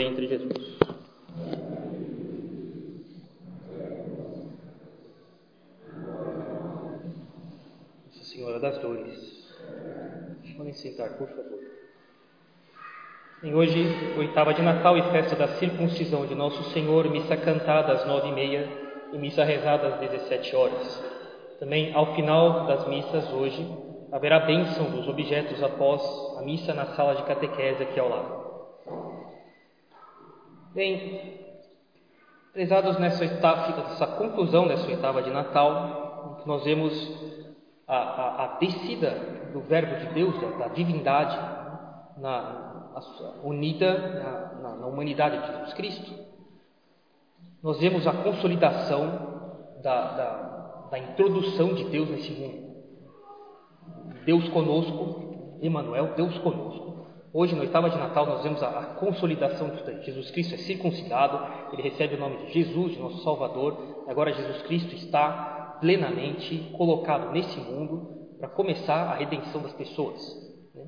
entre Jesus. Nossa Senhora das Dores. Podem sentar, por favor. Em hoje, oitava de Natal e festa da circuncisão de Nosso Senhor, missa cantada às nove e meia e missa rezada às dezessete horas. Também, ao final das missas hoje, haverá bênção dos objetos após a missa na sala de catequese aqui ao lado. Bem, prezados nessa oitava, nessa conclusão dessa oitava de Natal, nós vemos a, a, a descida do Verbo de Deus, da, da divindade, na, unida na, na, na, humanidade de Jesus Cristo. Nós vemos a consolidação da, da, da introdução de Deus nesse mundo. Deus conosco, Emmanuel, Deus conosco. Hoje, na oitava de Natal, nós vemos a, a consolidação disso daí. Jesus Cristo é circuncidado, ele recebe o nome de Jesus, de nosso Salvador. Agora, Jesus Cristo está plenamente colocado nesse mundo para começar a redenção das pessoas.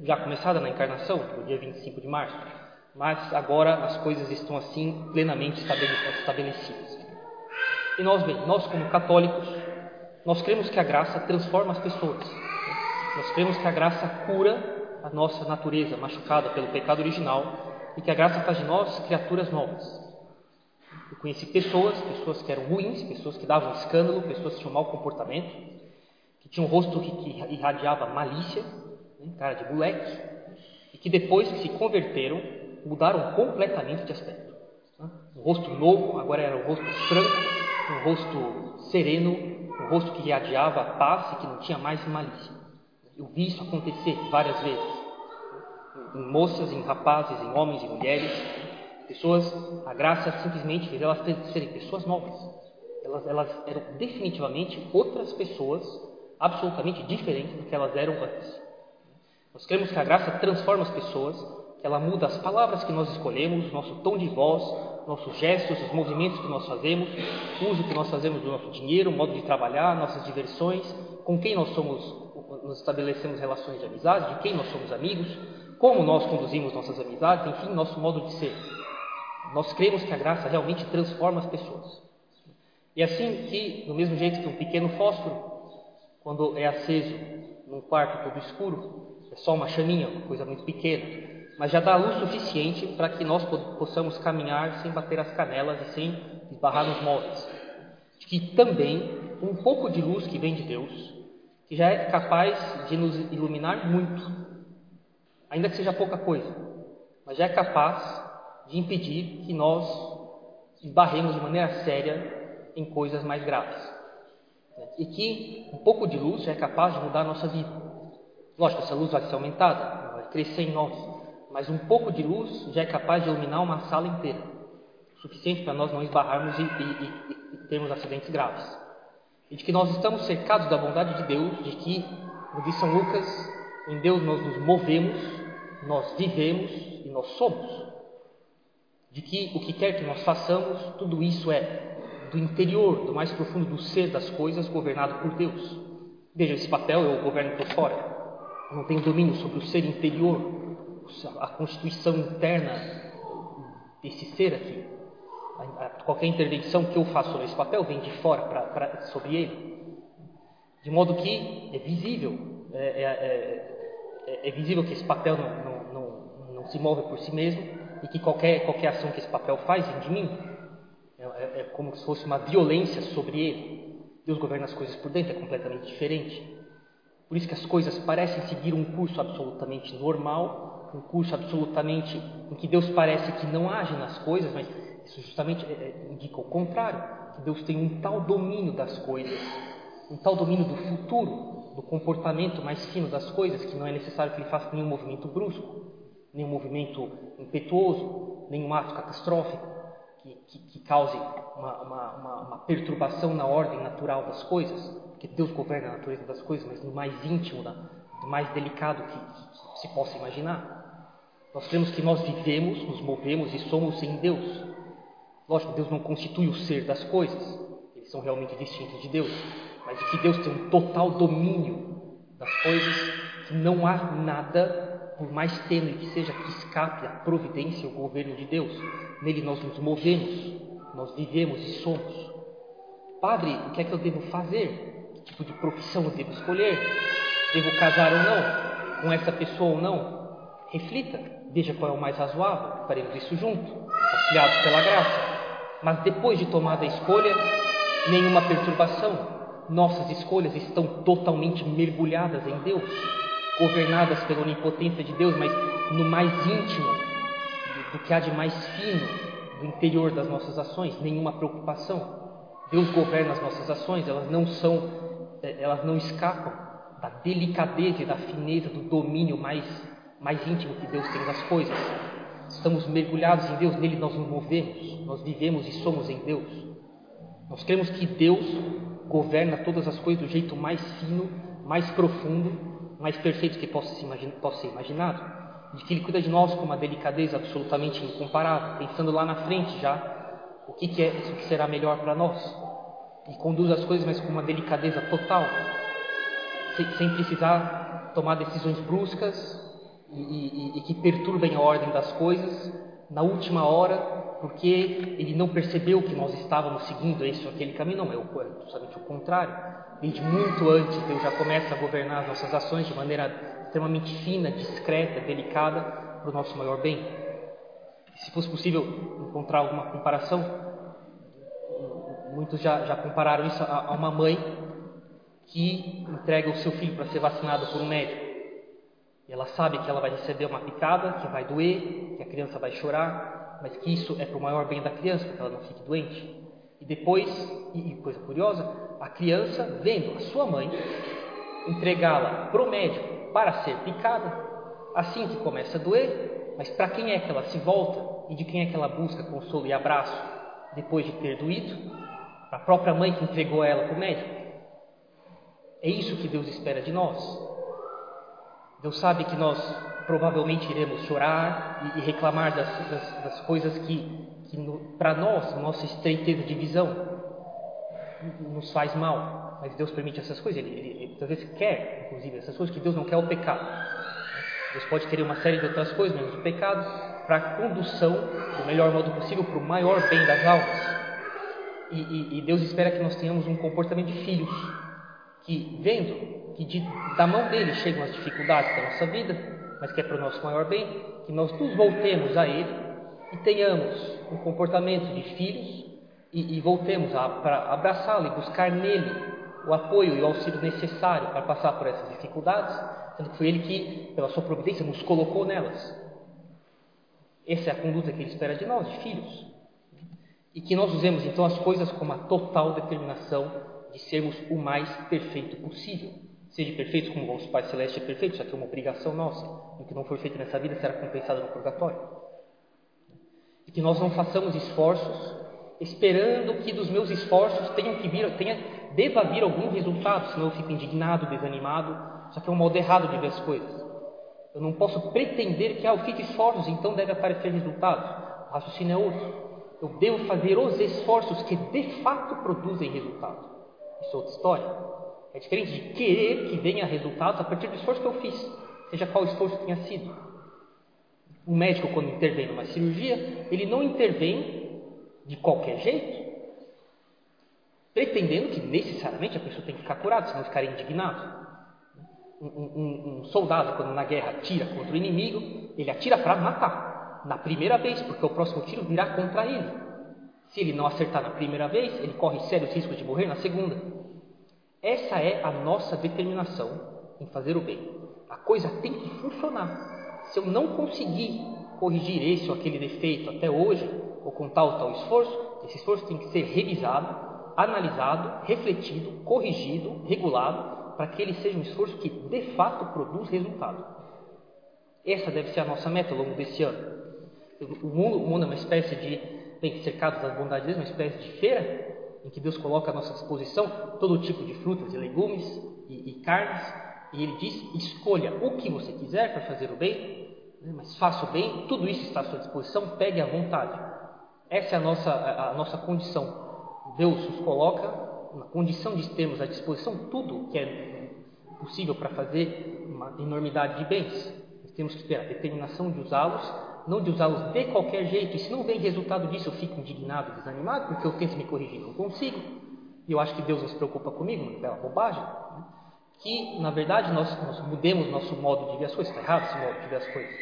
Já começada na encarnação, no dia 25 de março, mas agora as coisas estão assim plenamente estabelecidas. E nós, bem, nós como católicos, nós cremos que a graça transforma as pessoas. Nós cremos que a graça cura a nossa natureza machucada pelo pecado original e que a graça faz de nós criaturas novas. Eu conheci pessoas, pessoas que eram ruins, pessoas que davam escândalo, pessoas que tinham mau comportamento, que tinham um rosto que, que irradiava malícia, né, cara de moleque, e que depois que se converteram, mudaram completamente de aspecto. Né? Um rosto novo, agora era um rosto franco, um rosto sereno, um rosto que irradiava paz e que não tinha mais malícia. Eu vi isso acontecer várias vezes. Em moças, em rapazes, em homens e mulheres. Pessoas, a graça simplesmente fez elas serem pessoas novas. Elas, elas eram definitivamente outras pessoas, absolutamente diferentes do que elas eram antes. Nós queremos que a graça transforma as pessoas, que ela muda as palavras que nós escolhemos, nosso tom de voz, nossos gestos, os movimentos que nós fazemos, o uso que nós fazemos do nosso dinheiro, o modo de trabalhar, nossas diversões, com quem nós somos nos estabelecemos relações de amizade, de quem nós somos amigos, como nós conduzimos nossas amizades, enfim, nosso modo de ser. Nós cremos que a graça realmente transforma as pessoas. E assim que, do mesmo jeito que um pequeno fósforo, quando é aceso num quarto todo escuro, é só uma chaminha, uma coisa muito pequena, mas já dá luz suficiente para que nós possamos caminhar sem bater as canelas e sem esbarrar nos móveis. Que também um pouco de luz que vem de Deus que já é capaz de nos iluminar muito, ainda que seja pouca coisa, mas já é capaz de impedir que nós esbarremos de maneira séria em coisas mais graves. E que um pouco de luz já é capaz de mudar a nossa vida. Lógico, essa luz vai ser aumentada, vai crescer em nós, mas um pouco de luz já é capaz de iluminar uma sala inteira, o suficiente para nós não esbarrarmos e, e, e, e termos acidentes graves e de que nós estamos cercados da bondade de Deus, de que, como diz São Lucas, em Deus nós nos movemos, nós vivemos e nós somos. De que o que quer que nós façamos, tudo isso é do interior, do mais profundo do ser das coisas, governado por Deus. Veja, esse papel eu governo por fora. Eu não tenho domínio sobre o ser interior, a constituição interna desse ser aqui qualquer intervenção que eu faço sobre esse papel vem de fora pra, pra, sobre ele. De modo que é visível, é, é, é, é visível que esse papel não, não, não, não, se move por si mesmo e que qualquer, qualquer ação que esse papel faz vem de mim. É, é como se fosse uma violência sobre ele. Deus governa as coisas por dentro, é completamente diferente. Por isso que as coisas parecem seguir um curso absolutamente normal, um curso absolutamente em que Deus parece que não age nas coisas, mas isso justamente é, é, indica o contrário, que Deus tem um tal domínio das coisas, um tal domínio do futuro, do comportamento mais fino das coisas, que não é necessário que ele faça nenhum movimento brusco, nenhum movimento impetuoso, nenhum ato catastrófico que, que, que cause uma, uma, uma, uma, perturbação na ordem natural das coisas, porque Deus governa a natureza das coisas, mas no mais íntimo, no mais delicado que, que se possa imaginar. Nós cremos que nós vivemos, nos movemos e somos em Deus. Lógico, Deus não constitui o ser das coisas, eles são realmente distintos de Deus, mas que Deus tem um total domínio das coisas, que não há nada por mais tênue que seja, que escape a providência e o governo de Deus. Nele nós nos movemos, nós vivemos e somos. Padre, o que é que eu devo fazer? Que tipo de profissão eu devo escolher? Devo casar ou não? Com essa pessoa ou não? Reflita, veja qual é o mais razoável. Faremos isso junto, auxiliados pela graça. Mas depois de tomada a escolha, nenhuma perturbação. Nossas escolhas estão totalmente mergulhadas em Deus, governadas pela onipotência de Deus, mas no mais íntimo do que há de mais fino do interior das nossas ações, nenhuma preocupação. Deus governa as nossas ações, elas não são, eh, elas não escapam da delicadeza e da fineza do domínio mais, mais íntimo que Deus tem das coisas. Estamos mergulhados em Deus, nele nós nos movemos, nós vivemos e somos em Deus. Nós cremos que Deus governa todas as coisas do jeito mais fino, mais profundo, mais perfeito que possa, ser imaginado. De que Ele cuida de nós com uma delicadeza absolutamente incomparável, pensando lá na frente já o que, que é isso que será melhor para nós. E conduz as coisas, mas com uma delicadeza total, sem, sem precisar tomar decisões bruscas e, e, e que perturbem a ordem das coisas na última hora, porque ele não percebeu que nós estávamos seguindo esse ou aquele caminho, não, é, justamente o contrário. Desde muito antes, Deus já começa a governar as nossas ações de maneira extremamente fina, discreta, delicada, para o nosso maior bem. Se fosse possível encontrar alguma comparação, muitos já, já compararam isso a, a uma mãe que entrega o seu filho para ser vacinado por um médico. E ela sabe que ela vai receber uma picada, que vai doer, que a criança vai chorar, mas que isso é para o maior bem da criança, para que ela não fique doente. E depois, e, e coisa curiosa, a criança vendo a sua mãe entregá-la para o médico para ser picada, assim que começa a doer, mas para quem é que ela se volta e de quem é que ela busca consolo e abraço depois de ter doído? Para a própria mãe que entregou ela para o médico. É isso que Deus espera de nós. Deus sabe que nós provavelmente iremos chorar e, reclamar das, das, das, coisas que, que para nós, nossa estreiteza de visão, nos faz mal. Mas Deus permite essas coisas. Ele, ele, ele às vezes quer, inclusive, essas coisas que Deus não quer o pecado. Deus pode querer uma série de outras coisas, menos o pecado, para a condução do melhor modo possível para o maior bem das almas. E, e, e Deus espera que nós tenhamos um comportamento de filhos, que vendo que de, da mão dele chegam as dificuldades da nossa vida, mas que é para o nosso maior bem, que nós nos voltemos a ele e tenhamos um comportamento de filhos e, e voltemos a, para abraçá-lo e buscar nele o apoio e o auxílio necessário para passar por essas dificuldades, sendo que foi ele que, pela sua providência, nos colocou nelas. Essa é a conduta que ele espera de nós, de filhos. E que nós usemos então as coisas com uma total determinação de sermos o mais perfeito possível. Seja perfeito como o nosso Pai Celeste é perfeito, isso aqui é uma obrigação nossa. O que não for feito nessa vida será compensado no purgatório. E que nós não façamos esforços esperando que dos meus esforços tenham que vir, tenha, deva vir algum resultado, senão eu fico indignado, desanimado. Isso aqui é um modo errado de ver as coisas. Eu não posso pretender que ah, eu fiz esforços, então deve aparecer resultados. O raciocínio é outro. Eu devo fazer os esforços que de fato produzem resultado. Isso é outra história. É diferente de querer que venha resultados a partir do esforço que eu fiz, seja qual esforço tenha sido. O médico, quando intervém numa cirurgia, ele não intervém de qualquer jeito, pretendendo que necessariamente a pessoa tem que ficar curada, senão ficaria indignado. Um, um, um, soldado, quando na guerra atira contra o inimigo, ele atira para matar, na primeira vez, porque o próximo tiro virá contra ele. Se ele não acertar na primeira vez, ele corre sérios riscos de morrer na segunda. Essa é a nossa determinação em fazer o bem. A coisa tem que funcionar. Se eu não conseguir corrigir esse ou aquele defeito até hoje, ou com tal ou tal esforço, esse esforço tem que ser revisado, analisado, refletido, corrigido, regulado, para que ele seja um esforço que de fato produz resultado. Essa deve ser a nossa meta ao longo desse ano. O mundo, o mundo é uma espécie de, bem, cercado das bondades de Deus, uma espécie de feira, em que Deus coloca à nossa disposição todo tipo de frutas e legumes e, e carnes, e Ele diz: escolha o que você quiser para fazer o bem, né, mas faça o bem, tudo isso está à sua disposição, pegue à vontade. Essa é a nossa, a, a nossa condição. Deus nos coloca na condição de termos à disposição tudo que é possível para fazer uma enormidade de bens. temos que ter a determinação de usá-los, não de usá-los de qualquer jeito. E se não vem resultado disso, eu fico indignado, desanimado, porque eu tento me corrigir, não consigo. E eu acho que Deus não se preocupa comigo, não é bobagem. Né? Que, na verdade, nós, nós mudemos nosso modo de ver as coisas. Está errado esse modo de ver as coisas.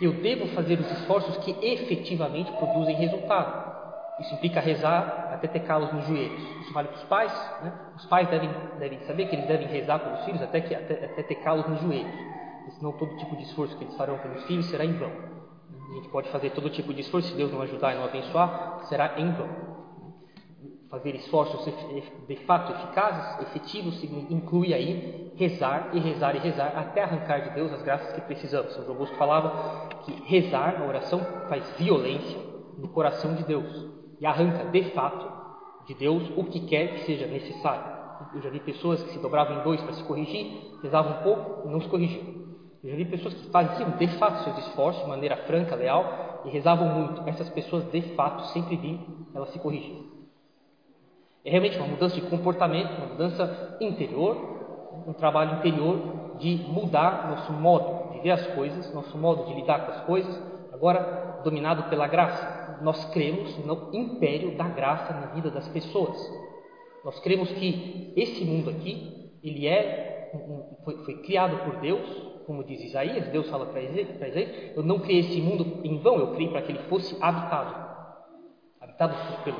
Eu devo fazer os esforços que efetivamente produzem resultado. Isso implica rezar até ter calos nos joelhos. Isso vale para os pais. Né? Os pais devem, devem saber que eles devem rezar pelos filhos até, que, até, até ter calos nos joelhos. Senão todo tipo de esforço que eles farão pelos filhos será em vão. A gente pode fazer todo tipo de esforço, se Deus não ajudar e não abençoar, será em vão. Fazer esforços de fato eficazes, efetivos, inclui aí rezar e rezar e rezar até arrancar de Deus as graças que precisamos. São João Bosco falava que rezar, a oração, faz violência no coração de Deus e arranca de fato de Deus o que quer que seja necessário. Eu já vi pessoas que se dobravam em dois para se corrigir, rezavam um pouco e não se corrigiam. Eu já vi pessoas que faziam de fato seus esforços de maneira franca, leal e rezavam muito. Essas pessoas de fato sempre vi elas se corrigiam. É realmente uma mudança de comportamento, uma mudança interior, um trabalho interior de mudar nosso modo de ver as coisas, nosso modo de lidar com as coisas, agora dominado pela graça nós cremos no império da graça na vida das pessoas. Nós cremos que esse mundo aqui, ele é foi, foi criado por Deus, como diz Isaías, Deus fala para Isaías, eu não criei esse mundo em vão, eu criei para que ele fosse habitado, habitado pelo,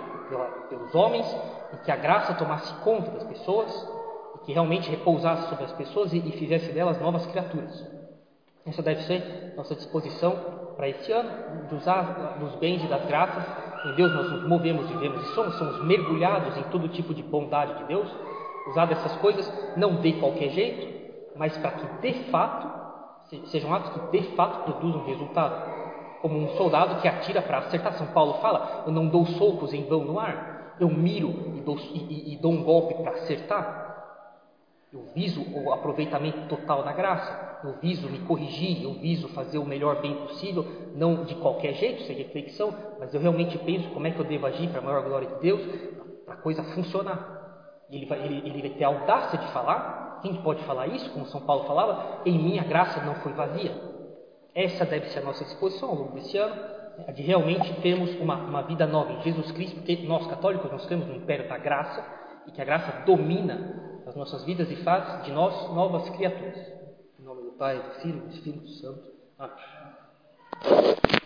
pelos homens, e que a graça tomasse conta das pessoas, e que realmente repousasse sobre as pessoas e, e fizesse delas novas criaturas. Essa deve ser nossa disposição para esse ano, de usar dos bens e das graças. Em Deus nós nos movemos, vivemos e somos, somos mergulhados em todo tipo de bondade de Deus. Usar dessas coisas não de qualquer jeito, mas para que de fato sejam atos que de fato produzam resultado. Como um soldado que atira para acertar. São Paulo fala: Eu não dou socos em vão no ar, eu miro e dou, e, e dou um golpe para acertar. Eu viso o aproveitamento total da graça, eu viso me corrigir, eu viso fazer o melhor bem possível, não de qualquer jeito, sem reflexão, mas eu realmente penso como é que eu devo agir para a maior glória de Deus, para a coisa funcionar. Ele vai, ele, ele vai ter a audácia de falar, quem pode falar isso, como São Paulo falava, em mim a graça não foi vazia. Essa deve ser a nossa disposição ao longo desse ano, né, de realmente termos uma, uma vida nova em Jesus Cristo, porque nós católicos nós cremos no império da graça, e que a graça domina as nossas vidas e faz de nós novas criaturas. Em nome do Pai, do Filho e do Espírito Santo. Amém.